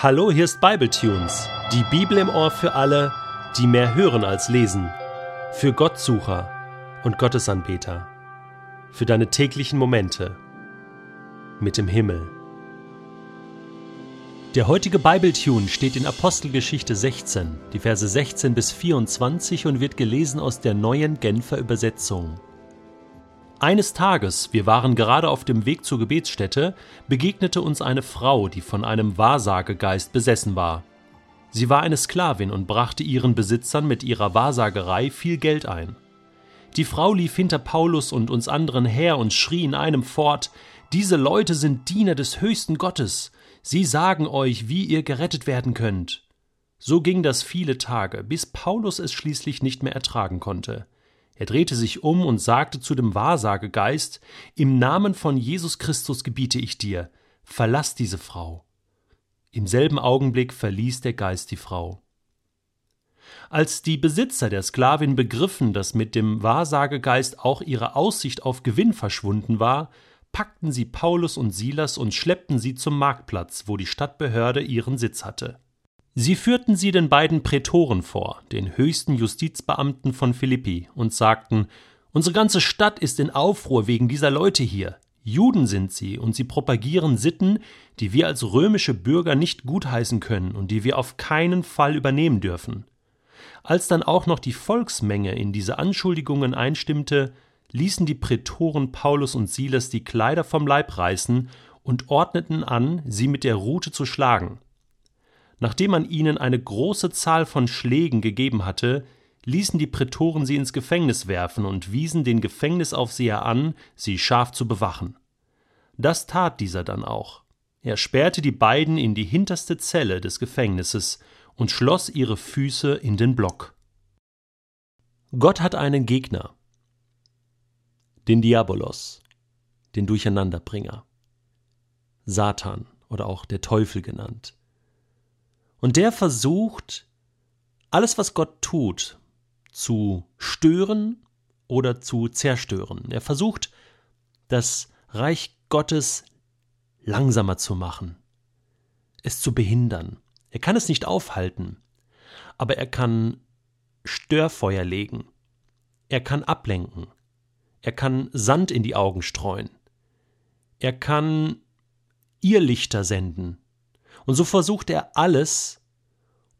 Hallo, hier ist Bibletunes, die Bibel im Ohr für alle, die mehr hören als lesen, für Gottsucher und Gottesanbeter, für deine täglichen Momente mit dem Himmel. Der heutige Bibletune steht in Apostelgeschichte 16, die Verse 16 bis 24 und wird gelesen aus der neuen Genfer Übersetzung. Eines Tages, wir waren gerade auf dem Weg zur Gebetsstätte, begegnete uns eine Frau, die von einem Wahrsagegeist besessen war. Sie war eine Sklavin und brachte ihren Besitzern mit ihrer Wahrsagerei viel Geld ein. Die Frau lief hinter Paulus und uns anderen her und schrie in einem fort Diese Leute sind Diener des höchsten Gottes, sie sagen euch, wie ihr gerettet werden könnt. So ging das viele Tage, bis Paulus es schließlich nicht mehr ertragen konnte. Er drehte sich um und sagte zu dem Wahrsagegeist Im Namen von Jesus Christus gebiete ich dir, verlass diese Frau. Im selben Augenblick verließ der Geist die Frau. Als die Besitzer der Sklavin begriffen, dass mit dem Wahrsagegeist auch ihre Aussicht auf Gewinn verschwunden war, packten sie Paulus und Silas und schleppten sie zum Marktplatz, wo die Stadtbehörde ihren Sitz hatte. Sie führten sie den beiden Prätoren vor, den höchsten Justizbeamten von Philippi, und sagten Unsere ganze Stadt ist in Aufruhr wegen dieser Leute hier. Juden sind sie, und sie propagieren Sitten, die wir als römische Bürger nicht gutheißen können und die wir auf keinen Fall übernehmen dürfen. Als dann auch noch die Volksmenge in diese Anschuldigungen einstimmte, ließen die Prätoren Paulus und Silas die Kleider vom Leib reißen und ordneten an, sie mit der Rute zu schlagen. Nachdem man ihnen eine große Zahl von Schlägen gegeben hatte, ließen die Prätoren sie ins Gefängnis werfen und wiesen den Gefängnisaufseher an, sie scharf zu bewachen. Das tat dieser dann auch. Er sperrte die beiden in die hinterste Zelle des Gefängnisses und schloss ihre Füße in den Block. Gott hat einen Gegner, den Diabolos, den Durcheinanderbringer, Satan oder auch der Teufel genannt. Und der versucht, alles, was Gott tut, zu stören oder zu zerstören. Er versucht, das Reich Gottes langsamer zu machen, es zu behindern. Er kann es nicht aufhalten, aber er kann Störfeuer legen. Er kann ablenken. Er kann Sand in die Augen streuen. Er kann Irrlichter senden. Und so versucht er alles,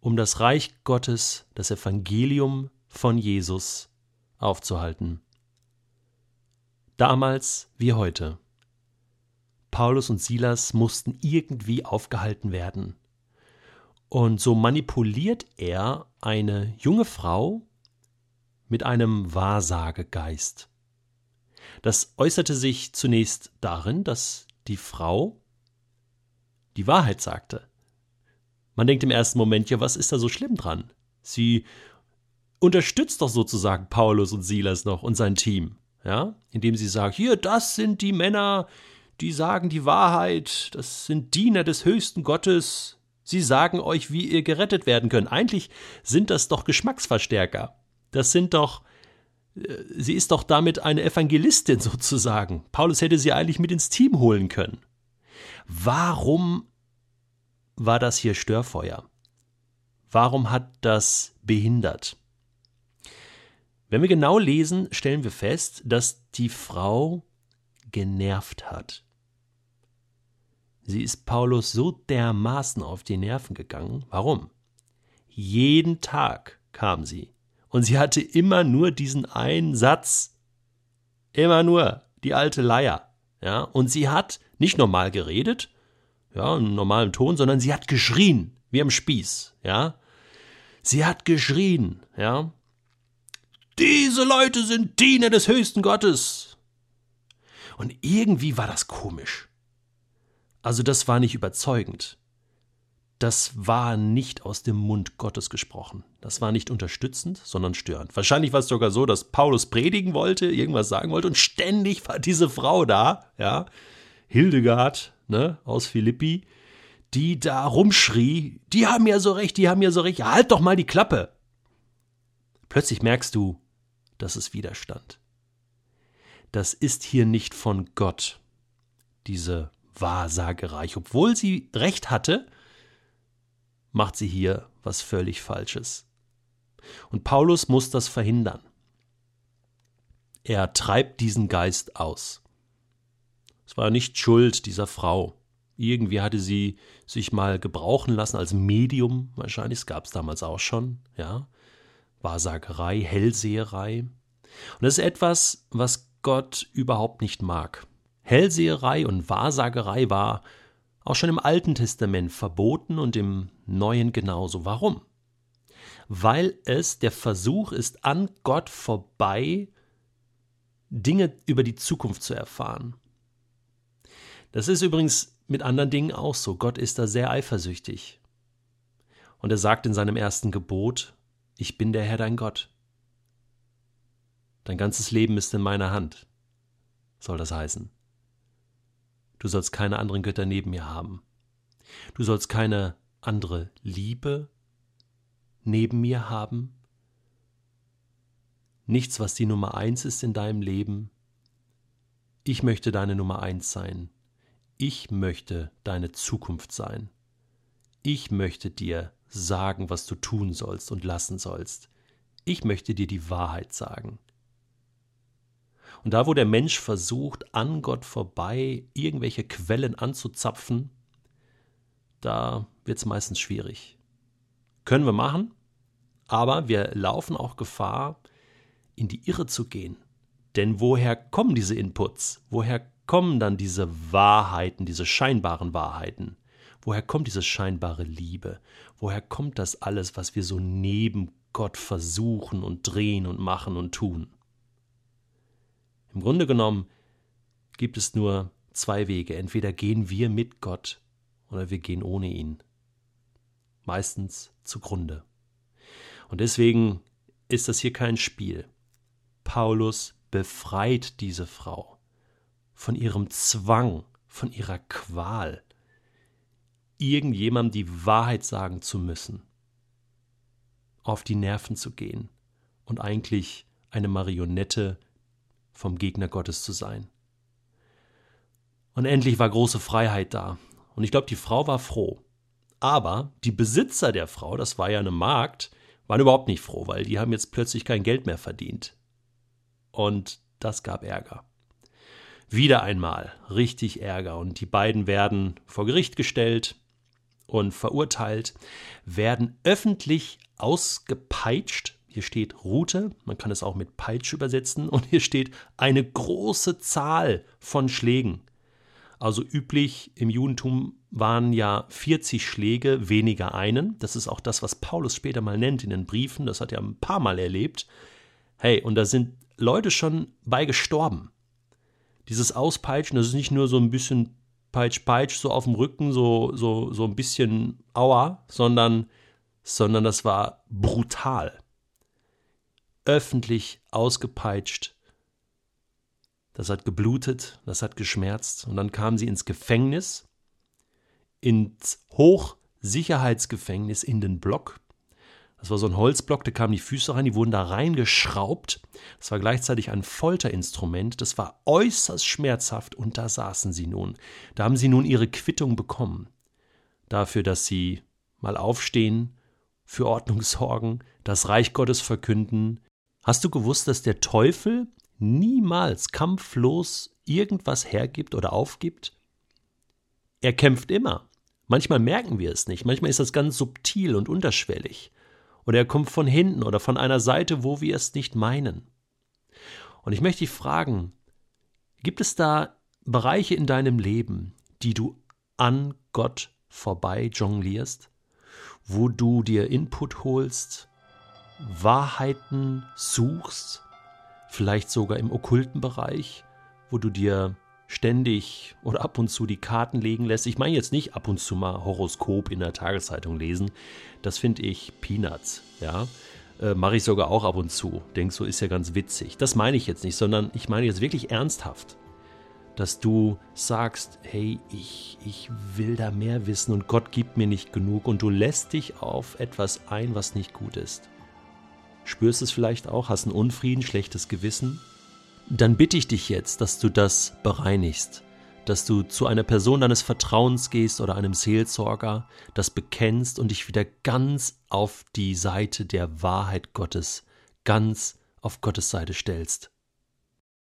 um das Reich Gottes, das Evangelium von Jesus aufzuhalten. Damals wie heute. Paulus und Silas mussten irgendwie aufgehalten werden. Und so manipuliert er eine junge Frau mit einem Wahrsagegeist. Das äußerte sich zunächst darin, dass die Frau die Wahrheit sagte. Man denkt im ersten Moment, ja, was ist da so schlimm dran? Sie unterstützt doch sozusagen Paulus und Silas noch und sein Team, ja, indem sie sagt, hier, das sind die Männer, die sagen die Wahrheit, das sind Diener des höchsten Gottes, sie sagen euch, wie ihr gerettet werden könnt. Eigentlich sind das doch Geschmacksverstärker. Das sind doch äh, sie ist doch damit eine Evangelistin sozusagen. Paulus hätte sie eigentlich mit ins Team holen können. Warum war das hier Störfeuer? Warum hat das behindert? Wenn wir genau lesen, stellen wir fest, dass die Frau genervt hat. Sie ist Paulus so dermaßen auf die Nerven gegangen. Warum? Jeden Tag kam sie. Und sie hatte immer nur diesen einen Satz. Immer nur die alte Leier. Ja, und sie hat nicht normal geredet, ja, im normalen Ton, sondern sie hat geschrien, wie am Spieß, ja. Sie hat geschrien, ja. Diese Leute sind Diener des höchsten Gottes. Und irgendwie war das komisch. Also das war nicht überzeugend. Das war nicht aus dem Mund Gottes gesprochen. Das war nicht unterstützend, sondern störend. Wahrscheinlich war es sogar so, dass Paulus predigen wollte, irgendwas sagen wollte und ständig war diese Frau da, ja, Hildegard, ne, aus Philippi, die da rumschrie, die haben ja so recht, die haben ja so recht, halt doch mal die Klappe. Plötzlich merkst du, dass es Widerstand. Das ist hier nicht von Gott, diese Wahrsagerei. Obwohl sie recht hatte, macht sie hier was völlig Falsches. Und Paulus muss das verhindern. Er treibt diesen Geist aus. Es war nicht Schuld dieser Frau. Irgendwie hatte sie sich mal gebrauchen lassen als Medium, wahrscheinlich, gab es damals auch schon, ja. Wahrsagerei, Hellseherei. Und das ist etwas, was Gott überhaupt nicht mag. Hellseherei und Wahrsagerei war auch schon im Alten Testament verboten und im Neuen genauso. Warum? Weil es der Versuch ist, an Gott vorbei Dinge über die Zukunft zu erfahren. Das ist übrigens mit anderen Dingen auch so. Gott ist da sehr eifersüchtig. Und er sagt in seinem ersten Gebot, ich bin der Herr dein Gott. Dein ganzes Leben ist in meiner Hand, soll das heißen. Du sollst keine anderen Götter neben mir haben. Du sollst keine andere Liebe neben mir haben. Nichts, was die Nummer eins ist in deinem Leben. Ich möchte deine Nummer eins sein. Ich möchte deine Zukunft sein. Ich möchte dir sagen, was du tun sollst und lassen sollst. Ich möchte dir die Wahrheit sagen. Und da, wo der Mensch versucht, an Gott vorbei irgendwelche Quellen anzuzapfen, da wird es meistens schwierig. Können wir machen, aber wir laufen auch Gefahr, in die Irre zu gehen. Denn woher kommen diese Inputs? Woher kommen dann diese Wahrheiten, diese scheinbaren Wahrheiten? Woher kommt diese scheinbare Liebe? Woher kommt das alles, was wir so neben Gott versuchen und drehen und machen und tun? Im Grunde genommen gibt es nur zwei Wege. Entweder gehen wir mit Gott oder wir gehen ohne ihn. Meistens zugrunde. Und deswegen ist das hier kein Spiel. Paulus befreit diese Frau von ihrem Zwang, von ihrer Qual, irgendjemandem die Wahrheit sagen zu müssen, auf die Nerven zu gehen und eigentlich eine Marionette vom Gegner Gottes zu sein. Und endlich war große Freiheit da. Und ich glaube, die Frau war froh. Aber die Besitzer der Frau, das war ja eine Magd, waren überhaupt nicht froh, weil die haben jetzt plötzlich kein Geld mehr verdient. Und das gab Ärger. Wieder einmal richtig Ärger und die beiden werden vor Gericht gestellt und verurteilt, werden öffentlich ausgepeitscht. Hier steht Rute, man kann es auch mit Peitsche übersetzen und hier steht eine große Zahl von Schlägen. Also üblich im Judentum waren ja 40 Schläge weniger einen. Das ist auch das, was Paulus später mal nennt in den Briefen. Das hat er ein paar Mal erlebt. Hey, und da sind Leute schon bei gestorben dieses Auspeitschen, das ist nicht nur so ein bisschen Peitsch, Peitsch, so auf dem Rücken, so, so, so ein bisschen Aua, sondern, sondern das war brutal. Öffentlich ausgepeitscht. Das hat geblutet, das hat geschmerzt. Und dann kam sie ins Gefängnis, ins Hochsicherheitsgefängnis in den Block. Das war so ein Holzblock, da kamen die Füße rein, die wurden da reingeschraubt. Das war gleichzeitig ein Folterinstrument. Das war äußerst schmerzhaft und da saßen sie nun. Da haben sie nun ihre Quittung bekommen. Dafür, dass sie mal aufstehen, für Ordnung sorgen, das Reich Gottes verkünden. Hast du gewusst, dass der Teufel niemals kampflos irgendwas hergibt oder aufgibt? Er kämpft immer. Manchmal merken wir es nicht, manchmal ist das ganz subtil und unterschwellig oder er kommt von hinten oder von einer Seite, wo wir es nicht meinen. Und ich möchte dich fragen, gibt es da Bereiche in deinem Leben, die du an Gott vorbei jonglierst, wo du dir Input holst, Wahrheiten suchst, vielleicht sogar im okkulten Bereich, wo du dir ständig oder ab und zu die Karten legen lässt. Ich meine jetzt nicht ab und zu mal Horoskop in der Tageszeitung lesen. Das finde ich Peanuts, ja. Äh, Mache ich sogar auch ab und zu. Denk so, ist ja ganz witzig. Das meine ich jetzt nicht, sondern ich meine jetzt wirklich ernsthaft. Dass du sagst, hey, ich, ich will da mehr wissen und Gott gibt mir nicht genug und du lässt dich auf etwas ein, was nicht gut ist. Spürst es vielleicht auch, hast einen Unfrieden, schlechtes Gewissen, dann bitte ich dich jetzt, dass du das bereinigst, dass du zu einer Person deines Vertrauens gehst oder einem Seelsorger, das bekennst und dich wieder ganz auf die Seite der Wahrheit Gottes, ganz auf Gottes Seite stellst.